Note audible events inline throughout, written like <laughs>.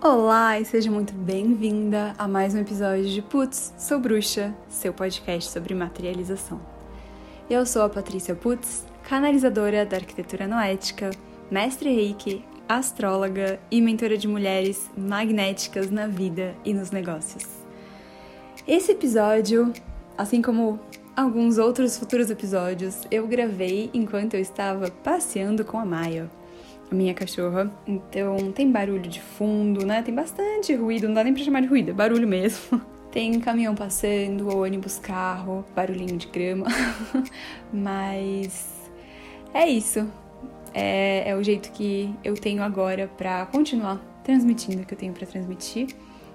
Olá e seja muito bem-vinda a mais um episódio de Putz, Sou Bruxa, seu podcast sobre materialização. Eu sou a Patrícia Putz, canalizadora da arquitetura noética, mestre reiki, astróloga e mentora de mulheres magnéticas na vida e nos negócios. Esse episódio, assim como alguns outros futuros episódios, eu gravei enquanto eu estava passeando com a Maia a minha cachorra. Então tem barulho de fundo, né? Tem bastante ruído, não dá nem pra chamar de ruído, é barulho mesmo. <laughs> Tem caminhão passando, ônibus, carro, barulhinho de grama. <laughs> Mas é isso. É, é, o jeito que eu tenho agora para continuar transmitindo o que eu tenho para transmitir.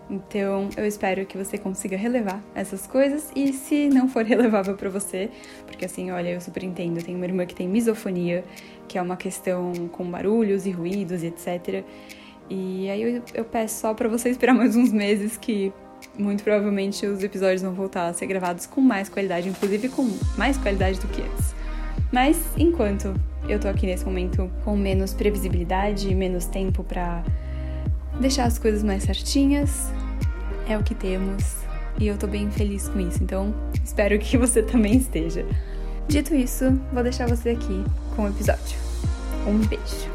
Então, eu espero que você consiga relevar essas coisas e se não for <laughs> relevável para você, porque assim, olha, eu super entendo, eu tenho uma irmã que tem misofonia, que é uma questão com barulhos e ruídos e etc. E aí eu, eu peço só para você esperar mais uns meses que muito provavelmente os episódios vão voltar a ser gravados com mais qualidade, inclusive com mais qualidade do que antes. Mas enquanto eu tô aqui nesse momento com menos previsibilidade menos tempo para deixar as coisas mais certinhas. É o que temos e eu tô bem feliz com isso, então espero que <laughs> você também esteja. Dito isso, vou deixar você aqui com o episódio. Um beijo.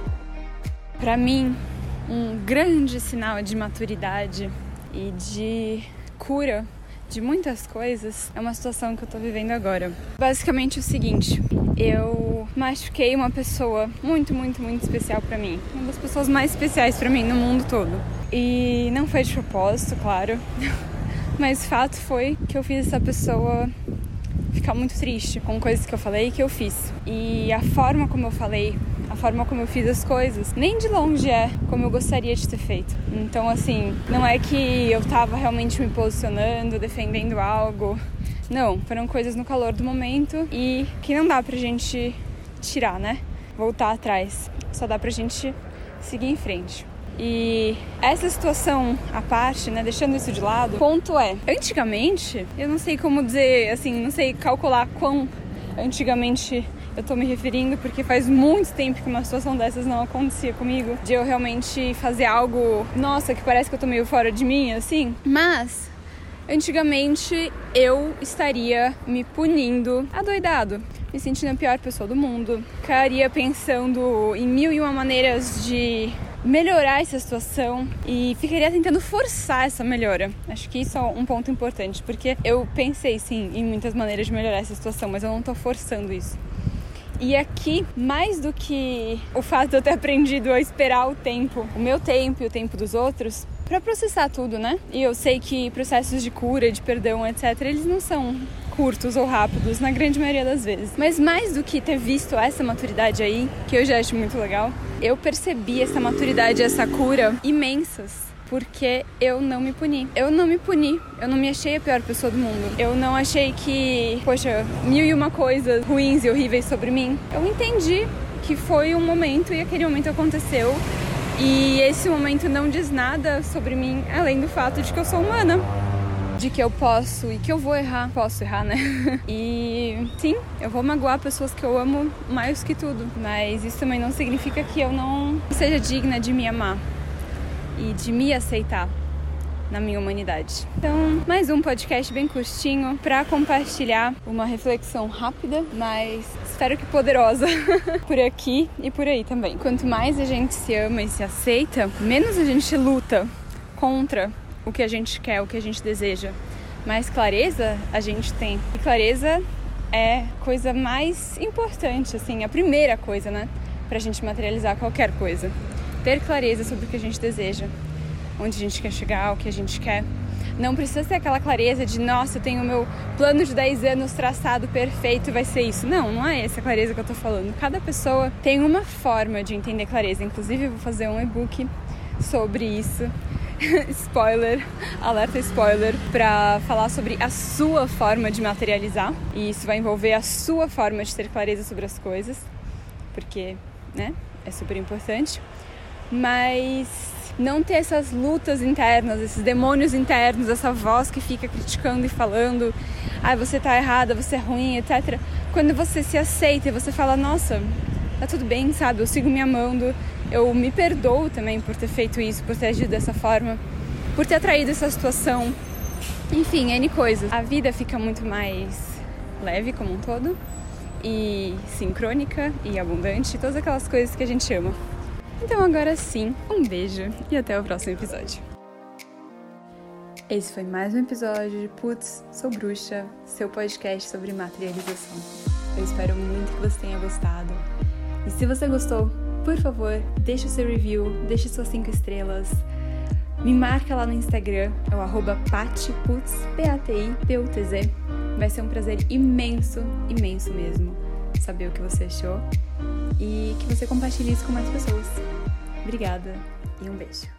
Para mim, um grande sinal de maturidade e de cura de muitas coisas é uma situação que eu tô vivendo agora. Basicamente o seguinte, eu machuquei uma pessoa muito, muito, muito especial para mim. Uma das pessoas mais especiais para mim no mundo todo. E não foi de propósito, claro. <laughs> Mas o fato foi que eu fiz essa pessoa ficar muito triste com coisas que eu falei e que eu fiz. E a forma como eu falei a forma como eu fiz as coisas, nem de longe é como eu gostaria de ter feito. Então, assim, não é que eu tava realmente me posicionando, defendendo algo. Não, foram coisas no calor do momento e que não dá pra gente tirar, né? Voltar atrás. Só dá pra gente seguir em frente. E essa situação à parte, né, deixando isso de lado, ponto é, antigamente, eu não sei como dizer, assim, não sei calcular quão antigamente eu tô me referindo porque faz muito tempo que uma situação dessas não acontecia comigo. De eu realmente fazer algo, nossa, que parece que eu tô meio fora de mim, assim. Mas antigamente eu estaria me punindo adoidado, me sentindo a pior pessoa do mundo, ficaria pensando em mil e uma maneiras de melhorar essa situação e ficaria tentando forçar essa melhora. Acho que isso é um ponto importante, porque eu pensei sim em muitas maneiras de melhorar essa situação, mas eu não tô forçando isso. E aqui, mais do que o fato de eu ter aprendido a esperar o tempo, o meu tempo e o tempo dos outros, para processar tudo, né? E eu sei que processos de cura, de perdão, etc., eles não são curtos ou rápidos, na grande maioria das vezes. Mas mais do que ter visto essa maturidade aí, que eu já acho muito legal, eu percebi essa maturidade, essa cura imensas porque eu não me puni. Eu não me puni, eu não me achei a pior pessoa do mundo. Eu não achei que, poxa, mil e uma coisas ruins e horríveis sobre mim. Eu entendi que foi um momento e aquele momento aconteceu. E esse momento não diz nada sobre mim, além do fato de que eu sou humana de que eu posso e que eu vou errar. Posso errar, né? <laughs> E sim, eu vou magoar pessoas que eu amo mais que tudo. Mas isso também não significa que eu não seja digna de me amar e de me aceitar na minha humanidade. Então, mais um podcast bem curtinho para compartilhar uma reflexão rápida, mas espero que poderosa <laughs> por aqui e por aí também. Quanto mais a gente se ama e se aceita, menos a gente luta contra o que a gente quer, o que a gente deseja. Mais clareza a gente tem. E clareza é coisa mais importante, assim, a primeira coisa, né, pra gente materializar qualquer coisa ter clareza sobre o que a gente deseja, onde a gente quer chegar, o que a gente quer. Não precisa ter aquela clareza de, nossa, eu tenho o meu plano de 10 anos traçado perfeito, vai ser isso. Não, não é essa clareza que eu tô falando. Cada pessoa tem uma forma de entender clareza. Inclusive, eu vou fazer um e-book sobre isso. <laughs> spoiler, alerta spoiler, para falar sobre a sua forma de materializar. E isso vai envolver a sua forma de ter clareza sobre as coisas, porque, né, é super importante mas não ter essas lutas internas, esses demônios internos, essa voz que fica criticando e falando, ah, você tá errada, você é ruim, etc. Quando você se aceita e você fala, nossa, tá tudo bem, sabe? Eu sigo me amando Eu me perdoo também por ter feito isso, por ter agido dessa forma, por ter atraído essa situação. Enfim, N coisas. A vida fica muito mais leve como um todo e sincrônica e abundante, todas aquelas coisas que a gente ama. Então agora sim, um beijo e até o próximo episódio. Esse foi mais um episódio de Putz, Sou Bruxa, seu podcast sobre materialização. Eu espero muito que você tenha gostado. E se você gostou, por favor, deixe o seu review, deixe suas 5 estrelas. Me marca lá no Instagram, é o arroba patiputz, P-A-T-I-P-U-T-Z. Vai ser um prazer imenso, imenso mesmo, saber o que você achou e que você compartilhe isso com mais pessoas. Obrigada e um beijo.